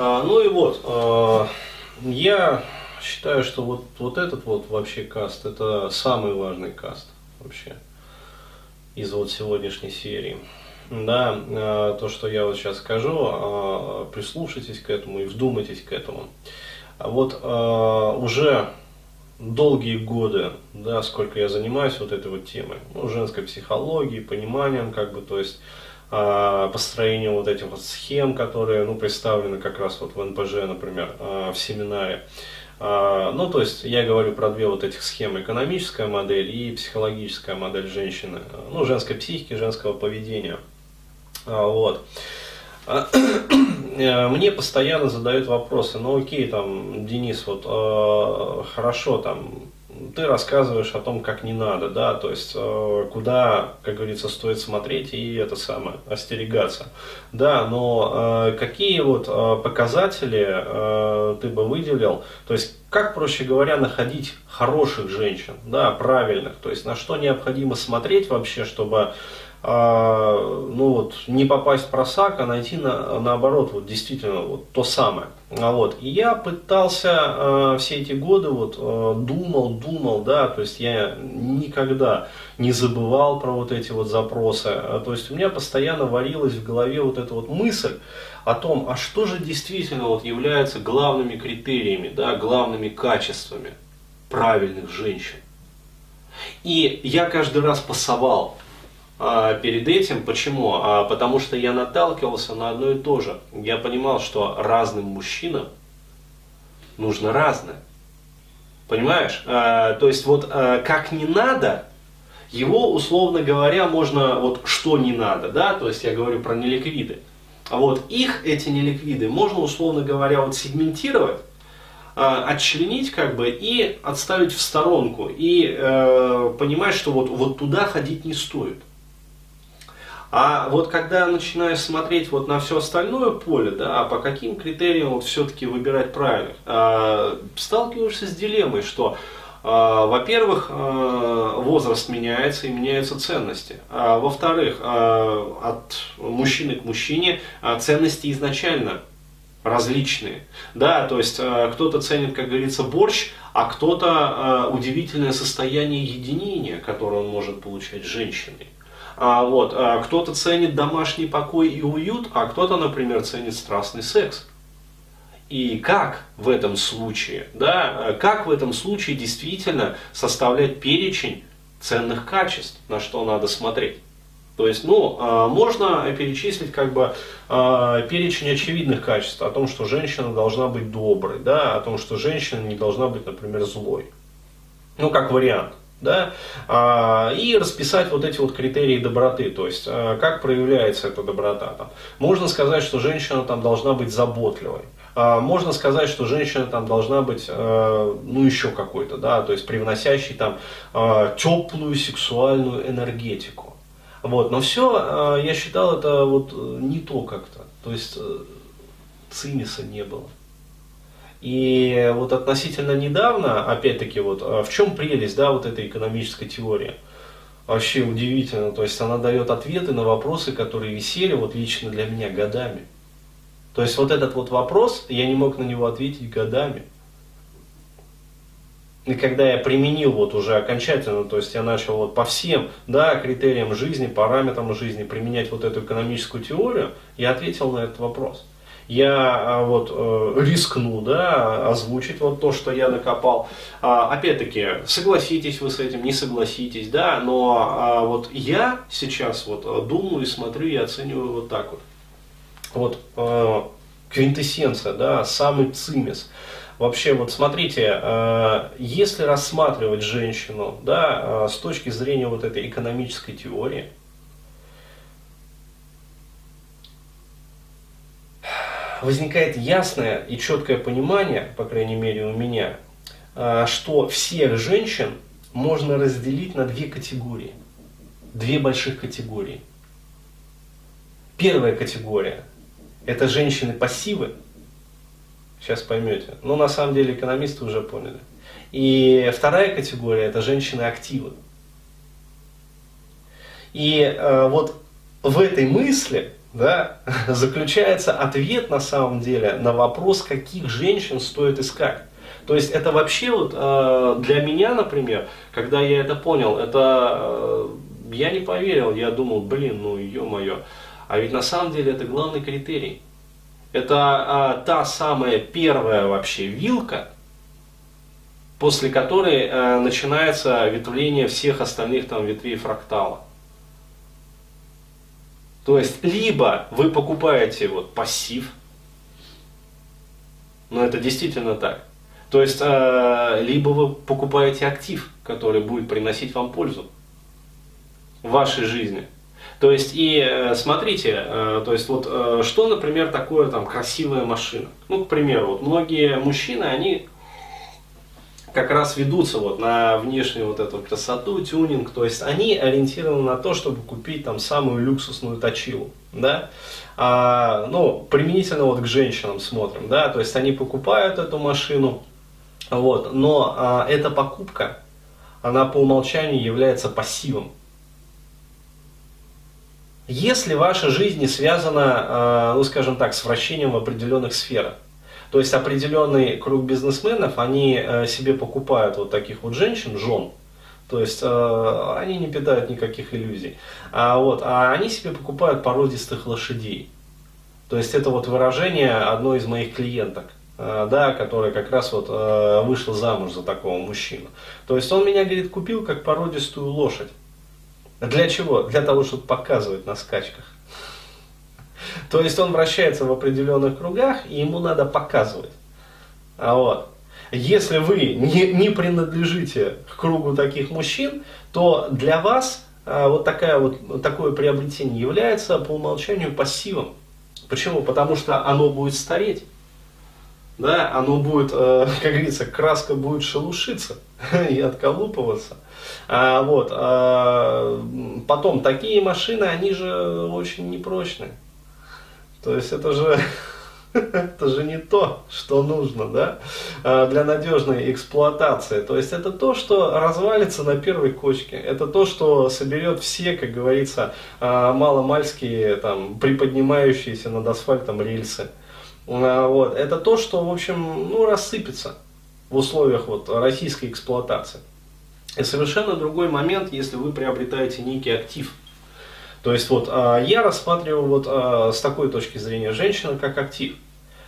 А, ну и вот, а, я считаю, что вот, вот этот вот вообще каст, это самый важный каст вообще из вот сегодняшней серии. Да, а, то, что я вот сейчас скажу, прислушайтесь к этому и вдумайтесь к этому. Вот уже долгие годы, да, сколько я занимаюсь вот этой вот темой, ну, женской психологией, пониманием, как бы, то есть э, построением вот этих вот схем, которые, ну, представлены как раз вот в НПЖ, например, э, в семинаре. Э, ну, то есть я говорю про две вот этих схемы, экономическая модель и психологическая модель женщины, ну, женской психики, женского поведения. Вот. Э, мне постоянно задают вопросы, ну окей, там, Денис, вот э, хорошо, там, ты рассказываешь о том, как не надо, да, то есть э, куда, как говорится, стоит смотреть и это самое, остерегаться. Да, но э, какие вот э, показатели ты бы выделил, то есть как, проще говоря, находить хороших женщин, да, правильных, то есть на что необходимо смотреть вообще, чтобы ну вот, не попасть в просак, а найти на, наоборот, вот действительно вот то самое. А вот, и я пытался э, все эти годы вот э, думал, думал, да, то есть я никогда не забывал про вот эти вот запросы, то есть у меня постоянно варилась в голове вот эта вот мысль о том, а что же действительно вот является главными критериями, да, главными качествами правильных женщин. И я каждый раз пасовал, а, перед этим. Почему? А, потому что я наталкивался на одно и то же. Я понимал, что разным мужчинам нужно разное. Понимаешь? А, то есть вот а, как не надо, его, условно говоря, можно, вот что не надо, да, то есть я говорю про неликвиды. А вот их, эти неликвиды, можно, условно говоря, вот сегментировать, отчленить как бы и отставить в сторонку и э, понимать, что вот, вот туда ходить не стоит. А вот когда начинаешь смотреть вот на все остальное поле, да, а по каким критериям вот все-таки выбирать правильных, а, сталкиваешься с дилеммой, что а, во-первых, возраст меняется и меняются ценности. А, во-вторых, от мужчины к мужчине ценности изначально различные. Да, то есть кто-то ценит, как говорится, борщ, а кто-то удивительное состояние единения, которое он может получать с женщиной. А, вот, а, кто-то ценит домашний покой и уют, а кто-то, например, ценит страстный секс. И как в этом случае, да, как в этом случае действительно составлять перечень ценных качеств, на что надо смотреть. То есть, ну, а, можно перечислить как бы а, перечень очевидных качеств о том, что женщина должна быть доброй, да, о том, что женщина не должна быть, например, злой. Ну, как вариант да, а, и расписать вот эти вот критерии доброты, то есть а, как проявляется эта доброта. Там. Можно сказать, что женщина там должна быть заботливой, а, можно сказать, что женщина там должна быть, ну еще какой-то, да, то есть привносящей там теплую сексуальную энергетику. Вот, но все, я считал, это вот не то как-то, то есть э, цимиса не было. И вот относительно недавно, опять-таки, вот а в чем прелесть, да, вот этой экономической теории? Вообще удивительно, то есть она дает ответы на вопросы, которые висели вот лично для меня годами. То есть вот этот вот вопрос, я не мог на него ответить годами. И когда я применил вот уже окончательно, то есть я начал вот по всем да, критериям жизни, параметрам жизни применять вот эту экономическую теорию, я ответил на этот вопрос я а, вот э, рискну, да, озвучить вот то, что я накопал. А, опять-таки, согласитесь вы с этим, не согласитесь, да, но а, вот я сейчас вот э, думаю и смотрю и оцениваю вот так вот. Вот э, квинтэссенция, да, самый цимис. Вообще, вот смотрите, если рассматривать женщину, да, с точки зрения вот этой экономической теории, возникает ясное и четкое понимание, по крайней мере у меня, а, что всех женщин можно разделить на две категории. Две больших категории. Первая категория – это женщины-пассивы. Сейчас поймете. Но на самом деле экономисты уже поняли. И вторая категория – это женщины-активы. И э, вот в этой мысли да, заключается ответ на самом деле на вопрос, каких женщин стоит искать. То есть это вообще вот э, для меня, например, когда я это понял, это э, я не поверил, я думал, блин, ну ё-моё. А ведь на самом деле это главный критерий. Это э, та самая первая вообще вилка, после которой э, начинается ветвление всех остальных там ветвей фрактала. То есть, либо вы покупаете вот пассив, но это действительно так. То есть, э, либо вы покупаете актив, который будет приносить вам пользу в вашей жизни. То есть, и э, смотрите, э, то есть, вот э, что, например, такое там красивая машина. Ну, к примеру, вот многие мужчины, они как раз ведутся вот на внешнюю вот эту красоту, тюнинг, то есть они ориентированы на то, чтобы купить там самую люксусную точилу, да, а, ну, применительно вот к женщинам смотрим, да, то есть они покупают эту машину, вот, но а, эта покупка, она по умолчанию является пассивом. Если ваша жизнь не связана, а, ну, скажем так, с вращением в определенных сферах, то есть определенный круг бизнесменов, они э, себе покупают вот таких вот женщин, жен, то есть э, они не питают никаких иллюзий. А, вот, а они себе покупают породистых лошадей. То есть это вот выражение одной из моих клиенток, э, да, которая как раз вот э, вышла замуж за такого мужчину. То есть он меня, говорит, купил как породистую лошадь. Для чего? Для того, чтобы показывать на скачках. То есть он вращается в определенных кругах, и ему надо показывать. А вот. Если вы не, не принадлежите к кругу таких мужчин, то для вас а, вот, такая вот такое приобретение является по умолчанию пассивом. Почему? Потому что оно будет стареть. Да, оно будет, э, как говорится, краска будет шелушиться и отколупываться. А, вот, а, потом, такие машины, они же очень непрочные. То есть это же, это же не то, что нужно да, а, для надежной эксплуатации. То есть это то, что развалится на первой кочке. Это то, что соберет все, как говорится, а, маломальские, там, приподнимающиеся над асфальтом рельсы. А, вот. Это то, что, в общем, ну, рассыпется в условиях вот, российской эксплуатации. И совершенно другой момент, если вы приобретаете некий актив – то есть вот а, я рассматриваю вот а, с такой точки зрения женщину как актив.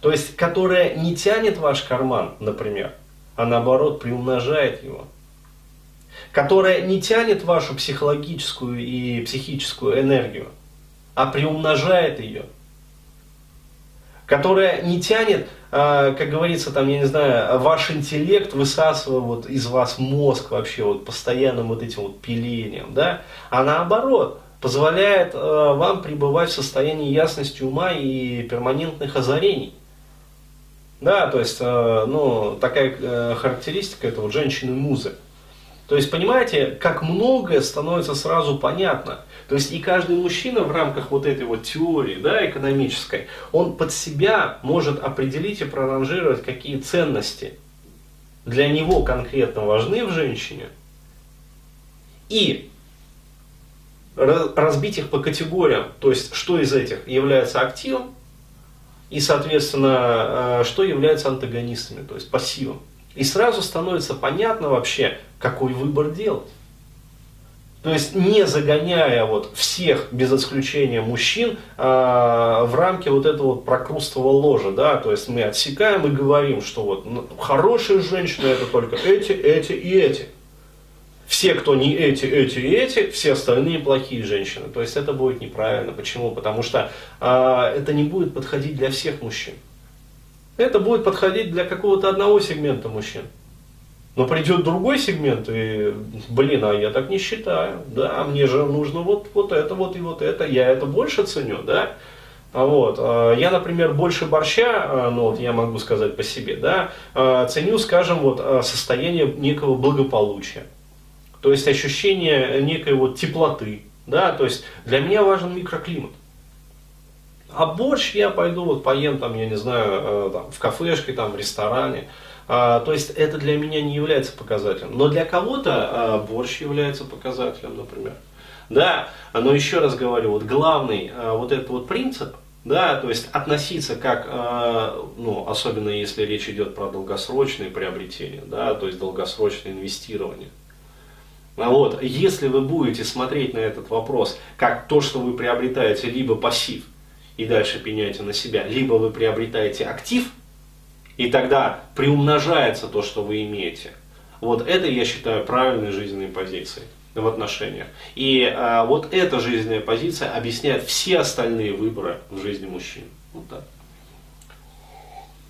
То есть, которая не тянет ваш карман, например, а наоборот приумножает его. Которая не тянет вашу психологическую и психическую энергию, а приумножает ее. Которая не тянет, а, как говорится, там, я не знаю, ваш интеллект, высасывая вот из вас мозг вообще вот постоянным вот этим вот пилением, да, а наоборот, позволяет э, вам пребывать в состоянии ясности ума и перманентных озарений. Да, то есть, э, ну, такая э, характеристика этого женщины-музы. То есть, понимаете, как многое становится сразу понятно. То есть, и каждый мужчина в рамках вот этой вот теории, да, экономической, он под себя может определить и проранжировать, какие ценности для него конкретно важны в женщине. И разбить их по категориям, то есть что из этих является активом и, соответственно, э, что является антагонистами, то есть пассивом. И сразу становится понятно вообще, какой выбор делать. То есть не загоняя вот всех, без исключения мужчин, э, в рамки вот этого вот прокрустового ложа, да, то есть мы отсекаем и говорим, что вот ну, хорошие женщины это только эти, эти и эти все, кто не эти, эти и эти, все остальные плохие женщины. То есть это будет неправильно. Почему? Потому что э, это не будет подходить для всех мужчин. Это будет подходить для какого-то одного сегмента мужчин. Но придет другой сегмент, и, блин, а я так не считаю, да, мне же нужно вот, вот это, вот и вот это, я это больше ценю, да, а вот. А, я, например, больше борща, а, ну вот я могу сказать по себе, да, ценю, скажем, вот состояние некого благополучия. То есть ощущение некой вот теплоты. Да? То есть для меня важен микроклимат. А борщ я пойду вот поем там, я не знаю, э, там, в кафешке, там, в ресторане. А, то есть это для меня не является показателем. Но для кого-то а, борщ является показателем, например. Да, но еще раз говорю, вот главный э, вот этот вот принцип, да, то есть относиться как, э, ну, особенно если речь идет про долгосрочные приобретения, да, то есть долгосрочное инвестирование. А вот, если вы будете смотреть на этот вопрос как то, что вы приобретаете либо пассив, и дальше пеняете на себя, либо вы приобретаете актив, и тогда приумножается то, что вы имеете. Вот это я считаю правильной жизненной позицией в отношениях. И а, вот эта жизненная позиция объясняет все остальные выборы в жизни мужчин. Вот так.